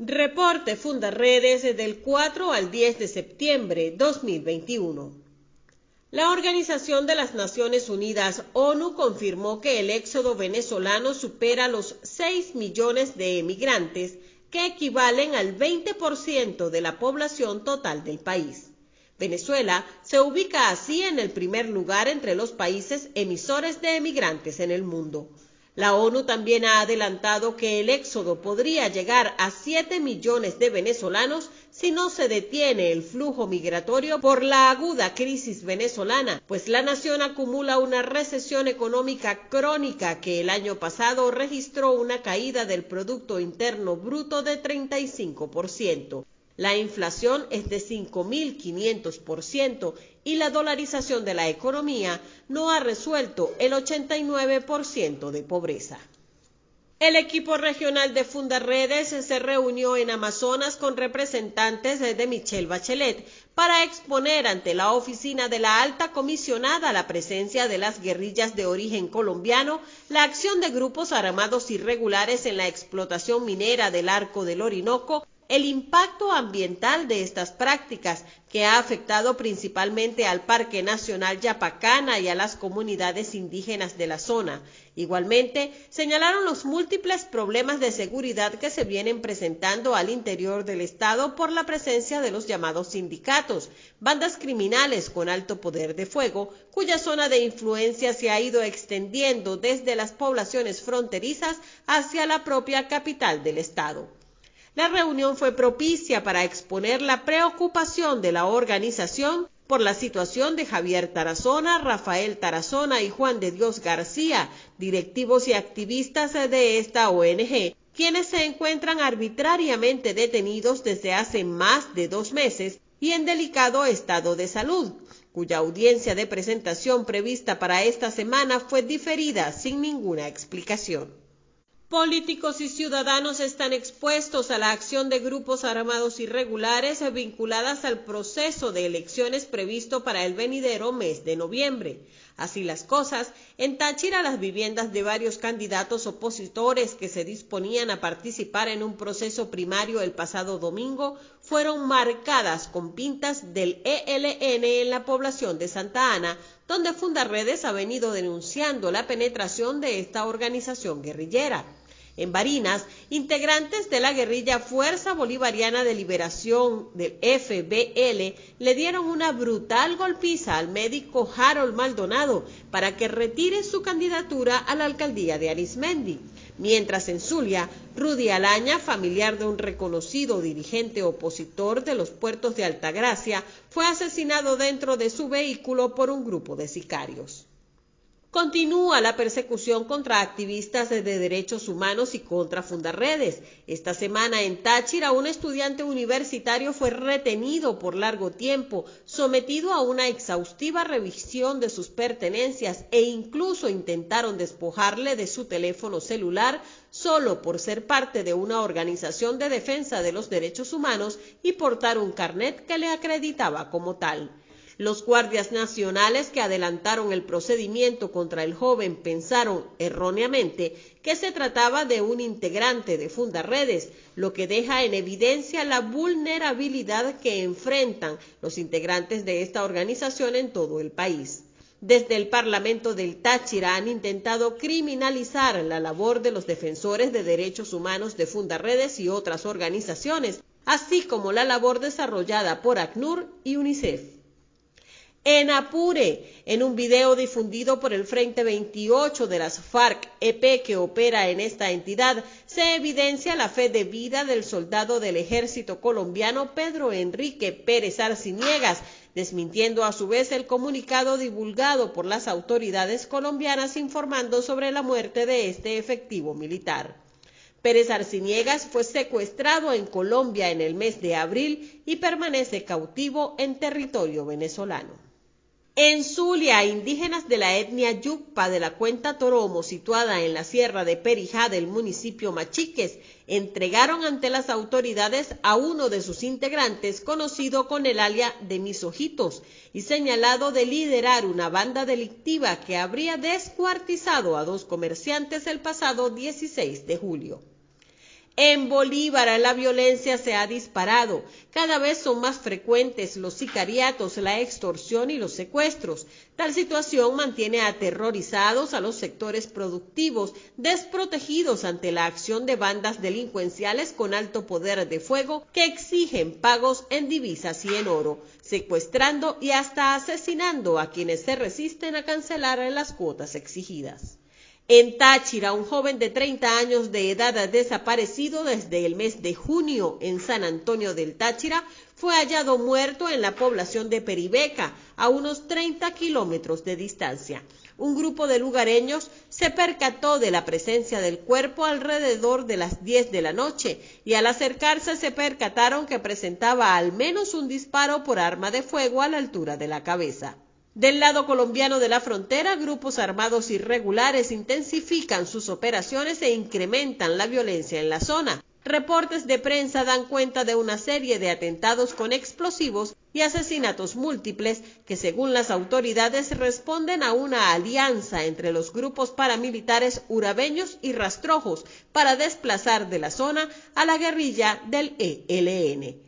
Reporte Fundaredes del 4 al 10 de septiembre 2021. La Organización de las Naciones Unidas, ONU, confirmó que el éxodo venezolano supera los 6 millones de emigrantes, que equivalen al 20% de la población total del país. Venezuela se ubica así en el primer lugar entre los países emisores de emigrantes en el mundo. La ONU también ha adelantado que el éxodo podría llegar a 7 millones de venezolanos si no se detiene el flujo migratorio por la aguda crisis venezolana, pues la nación acumula una recesión económica crónica que el año pasado registró una caída del Producto Interno Bruto de 35%. La inflación es de 5.500% y la dolarización de la economía no ha resuelto el 89% de pobreza. El equipo regional de Fundaredes se reunió en Amazonas con representantes de Michelle Bachelet para exponer ante la oficina de la alta comisionada la presencia de las guerrillas de origen colombiano, la acción de grupos armados irregulares en la explotación minera del arco del Orinoco el impacto ambiental de estas prácticas, que ha afectado principalmente al Parque Nacional Yapacana y a las comunidades indígenas de la zona. Igualmente, señalaron los múltiples problemas de seguridad que se vienen presentando al interior del Estado por la presencia de los llamados sindicatos, bandas criminales con alto poder de fuego, cuya zona de influencia se ha ido extendiendo desde las poblaciones fronterizas hacia la propia capital del Estado. La reunión fue propicia para exponer la preocupación de la organización por la situación de Javier Tarazona, Rafael Tarazona y Juan de Dios García, directivos y activistas de esta ONG, quienes se encuentran arbitrariamente detenidos desde hace más de dos meses y en delicado estado de salud, cuya audiencia de presentación prevista para esta semana fue diferida sin ninguna explicación. Políticos y ciudadanos están expuestos a la acción de grupos armados irregulares vinculadas al proceso de elecciones previsto para el venidero mes de noviembre. Así las cosas, en Táchira las viviendas de varios candidatos opositores que se disponían a participar en un proceso primario el pasado domingo fueron marcadas con pintas del ELN en la población de Santa Ana, donde Fundaredes ha venido denunciando la penetración de esta organización guerrillera. En Barinas, integrantes de la guerrilla Fuerza Bolivariana de Liberación del FBL le dieron una brutal golpiza al médico Harold Maldonado para que retire su candidatura a la alcaldía de Arismendi. Mientras en Zulia, Rudy Alaña, familiar de un reconocido dirigente opositor de los puertos de Altagracia, fue asesinado dentro de su vehículo por un grupo de sicarios. Continúa la persecución contra activistas de derechos humanos y contra fundarredes. Esta semana en Táchira, un estudiante universitario fue retenido por largo tiempo, sometido a una exhaustiva revisión de sus pertenencias e incluso intentaron despojarle de su teléfono celular solo por ser parte de una organización de defensa de los derechos humanos y portar un carnet que le acreditaba como tal. Los guardias nacionales que adelantaron el procedimiento contra el joven pensaron erróneamente que se trataba de un integrante de Fundaredes, lo que deja en evidencia la vulnerabilidad que enfrentan los integrantes de esta organización en todo el país. Desde el Parlamento del Táchira han intentado criminalizar la labor de los defensores de derechos humanos de Fundaredes y otras organizaciones, así como la labor desarrollada por ACNUR y UNICEF en Apure, en un video difundido por el Frente 28 de las FARC-EP que opera en esta entidad, se evidencia la fe de vida del soldado del ejército colombiano Pedro Enrique Pérez Arciniegas, desmintiendo a su vez el comunicado divulgado por las autoridades colombianas informando sobre la muerte de este efectivo militar. Pérez Arciniegas fue secuestrado en Colombia en el mes de abril y permanece cautivo en territorio venezolano. En Zulia, indígenas de la etnia Yucpa de la cuenta Toromo, situada en la sierra de Perijá del municipio Machiques, entregaron ante las autoridades a uno de sus integrantes, conocido con el alia de Mis Ojitos, y señalado de liderar una banda delictiva que habría descuartizado a dos comerciantes el pasado 16 de julio. En Bolívar la violencia se ha disparado. Cada vez son más frecuentes los sicariatos, la extorsión y los secuestros. Tal situación mantiene aterrorizados a los sectores productivos, desprotegidos ante la acción de bandas delincuenciales con alto poder de fuego que exigen pagos en divisas y en oro, secuestrando y hasta asesinando a quienes se resisten a cancelar las cuotas exigidas. En Táchira, un joven de 30 años de edad desaparecido desde el mes de junio en San Antonio del Táchira fue hallado muerto en la población de Peribeca, a unos 30 kilómetros de distancia. Un grupo de lugareños se percató de la presencia del cuerpo alrededor de las 10 de la noche y al acercarse se percataron que presentaba al menos un disparo por arma de fuego a la altura de la cabeza. Del lado colombiano de la frontera, grupos armados irregulares intensifican sus operaciones e incrementan la violencia en la zona. Reportes de prensa dan cuenta de una serie de atentados con explosivos y asesinatos múltiples que según las autoridades responden a una alianza entre los grupos paramilitares urabeños y rastrojos para desplazar de la zona a la guerrilla del ELN.